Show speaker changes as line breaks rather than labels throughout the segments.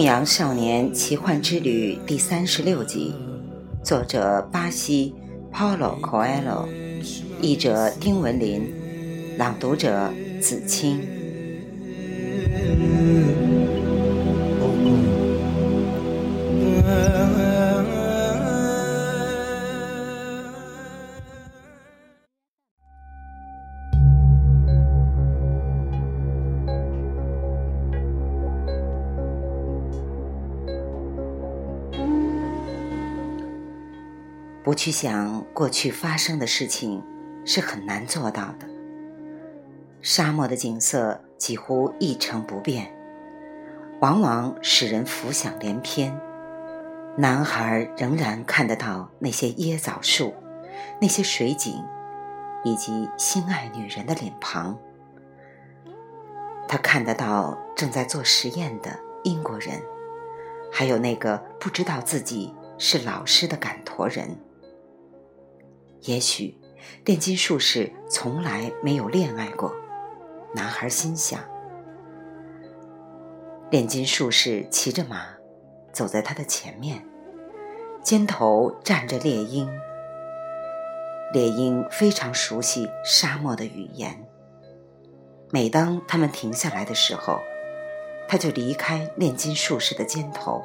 牧羊少年奇幻之旅》第三十六集，作者巴西 Paulo Coelho，译者丁文林，朗读者子清。不去想过去发生的事情，是很难做到的。沙漠的景色几乎一成不变，往往使人浮想联翩。男孩仍然看得到那些椰枣树，那些水井，以及心爱女人的脸庞。他看得到正在做实验的英国人，还有那个不知道自己是老师的赶驼人。也许，炼金术士从来没有恋爱过。男孩心想。炼金术士骑着马，走在他的前面，肩头站着猎鹰。猎鹰非常熟悉沙漠的语言。每当他们停下来的时候，他就离开炼金术士的肩头，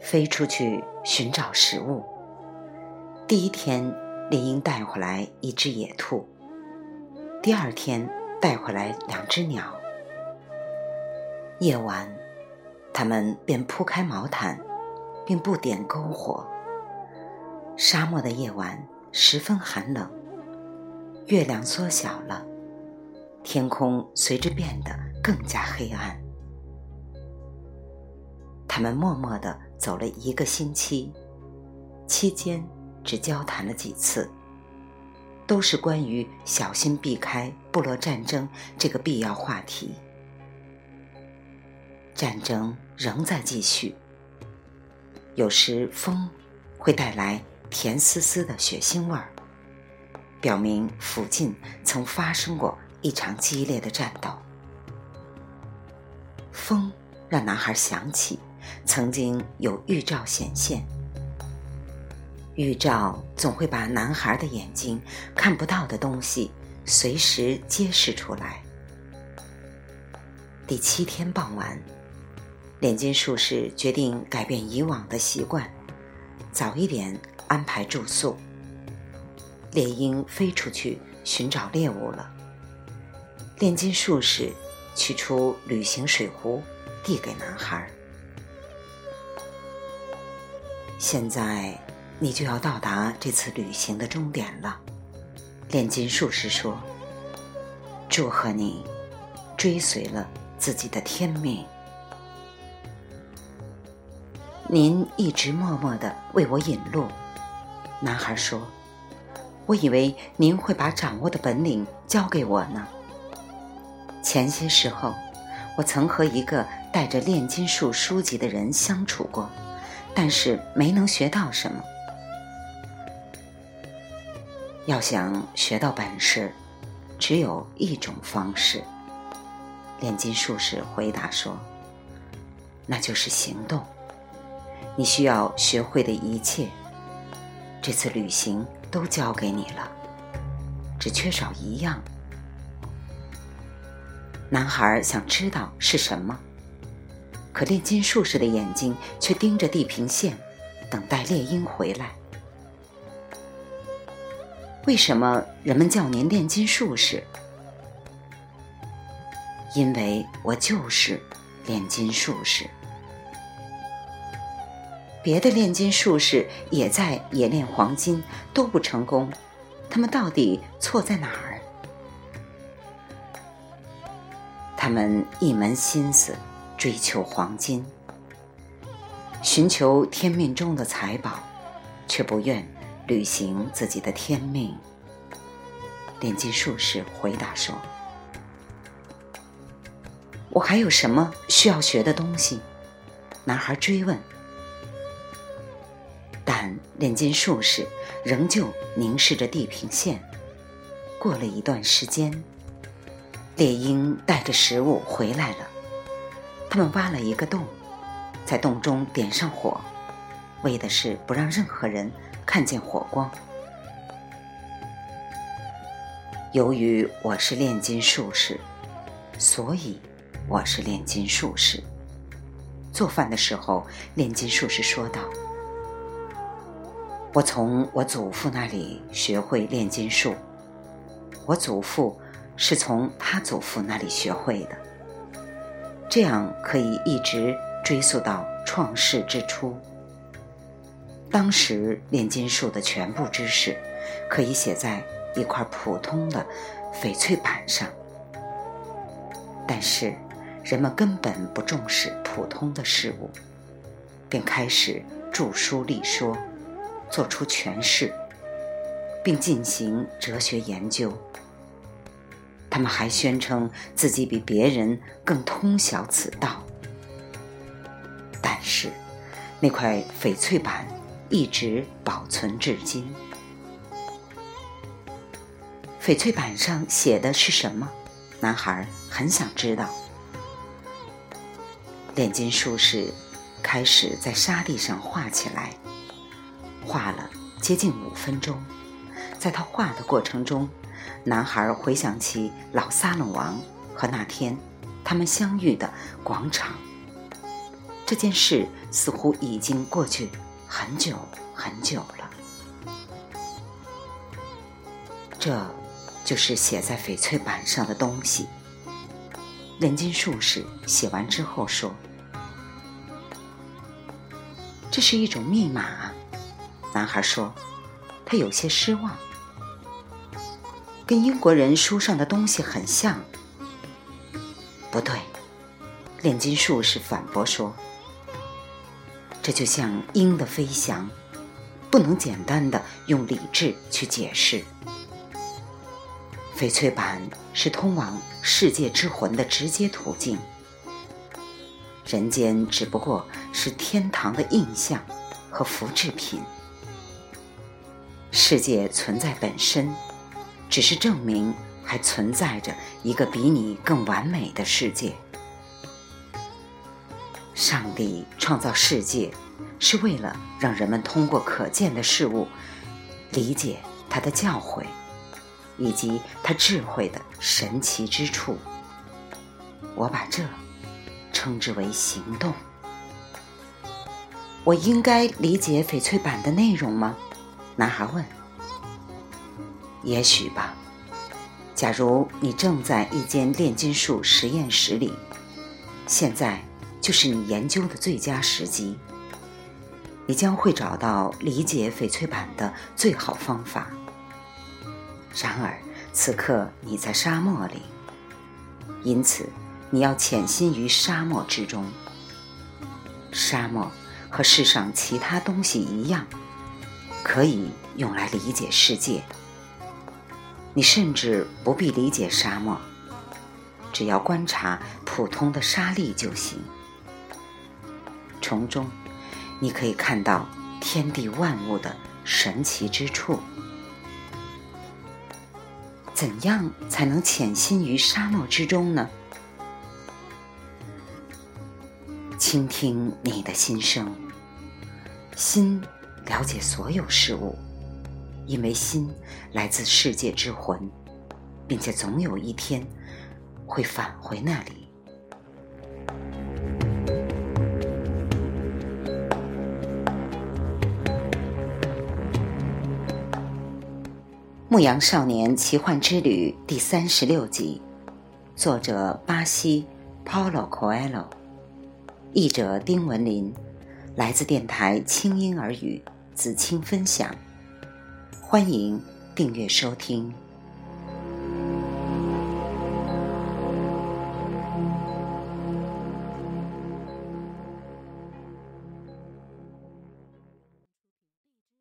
飞出去寻找食物。第一天。猎鹰带回来一只野兔，第二天带回来两只鸟。夜晚，他们便铺开毛毯，并不点篝火。沙漠的夜晚十分寒冷，月亮缩小了，天空随之变得更加黑暗。他们默默地走了一个星期，期间。只交谈了几次，都是关于小心避开部落战争这个必要话题。战争仍在继续，有时风会带来甜丝丝的血腥味儿，表明附近曾发生过一场激烈的战斗。风让男孩想起，曾经有预兆显现。预兆总会把男孩的眼睛看不到的东西随时揭示出来。第七天傍晚，炼金术士决定改变以往的习惯，早一点安排住宿。猎鹰飞出去寻找猎物了。炼金术士取出旅行水壶，递给男孩。现在。你就要到达这次旅行的终点了，炼金术士说：“祝贺你，追随了自己的天命。您一直默默的为我引路。”男孩说：“我以为您会把掌握的本领教给我呢。前些时候，我曾和一个带着炼金术书籍的人相处过，但是没能学到什么。”要想学到本事，只有一种方式。炼金术士回答说：“那就是行动。你需要学会的一切，这次旅行都交给你了，只缺少一样。”男孩想知道是什么，可炼金术士的眼睛却盯着地平线，等待猎鹰回来。为什么人们叫您炼金术士？因为我就是炼金术士。别的炼金术士也在冶炼黄金，都不成功。他们到底错在哪儿？他们一门心思追求黄金，寻求天命中的财宝，却不愿。履行自己的天命，炼金术士回答说：“我还有什么需要学的东西？”男孩追问。但炼金术士仍旧凝视着地平线。过了一段时间，猎鹰带着食物回来了。他们挖了一个洞，在洞中点上火，为的是不让任何人看见火光。由于我是炼金术士，所以我是炼金术士。做饭的时候，炼金术士说道：“我从我祖父那里学会炼金术，我祖父是从他祖父那里学会的。这样可以一直追溯到创世之初。当时炼金术的全部知识，可以写在。”一块普通的翡翠板上，但是人们根本不重视普通的事物，便开始著书立说，做出诠释，并进行哲学研究。他们还宣称自己比别人更通晓此道。但是，那块翡翠板一直保存至今。翡翠板上写的是什么？男孩很想知道。炼金术士开始在沙地上画起来，画了接近五分钟。在他画的过程中，男孩回想起老撒冷王和那天他们相遇的广场。这件事似乎已经过去很久很久了。这。就是写在翡翠板上的东西。炼金术士写完之后说：“这是一种密码。”男孩说：“他有些失望，跟英国人书上的东西很像。”不对，炼金术士反驳说：“这就像鹰的飞翔，不能简单的用理智去解释。”翡翠板是通往世界之魂的直接途径，人间只不过是天堂的印象和复制品。世界存在本身，只是证明还存在着一个比你更完美的世界。上帝创造世界，是为了让人们通过可见的事物理解他的教诲。以及他智慧的神奇之处，我把这称之为行动。我应该理解翡翠板的内容吗？男孩问。也许吧。假如你正在一间炼金术实验室里，现在就是你研究的最佳时机。你将会找到理解翡翠板的最好方法。然而，此刻你在沙漠里，因此你要潜心于沙漠之中。沙漠和世上其他东西一样，可以用来理解世界。你甚至不必理解沙漠，只要观察普通的沙粒就行。从中，你可以看到天地万物的神奇之处。怎样才能潜心于沙漠之中呢？倾听你的心声，心了解所有事物，因为心来自世界之魂，并且总有一天会返回那里。《牧羊少年奇幻之旅》第三十六集，作者巴西 Paulo Coelho，译者丁文林，来自电台轻音耳语子清分享，欢迎订阅收听。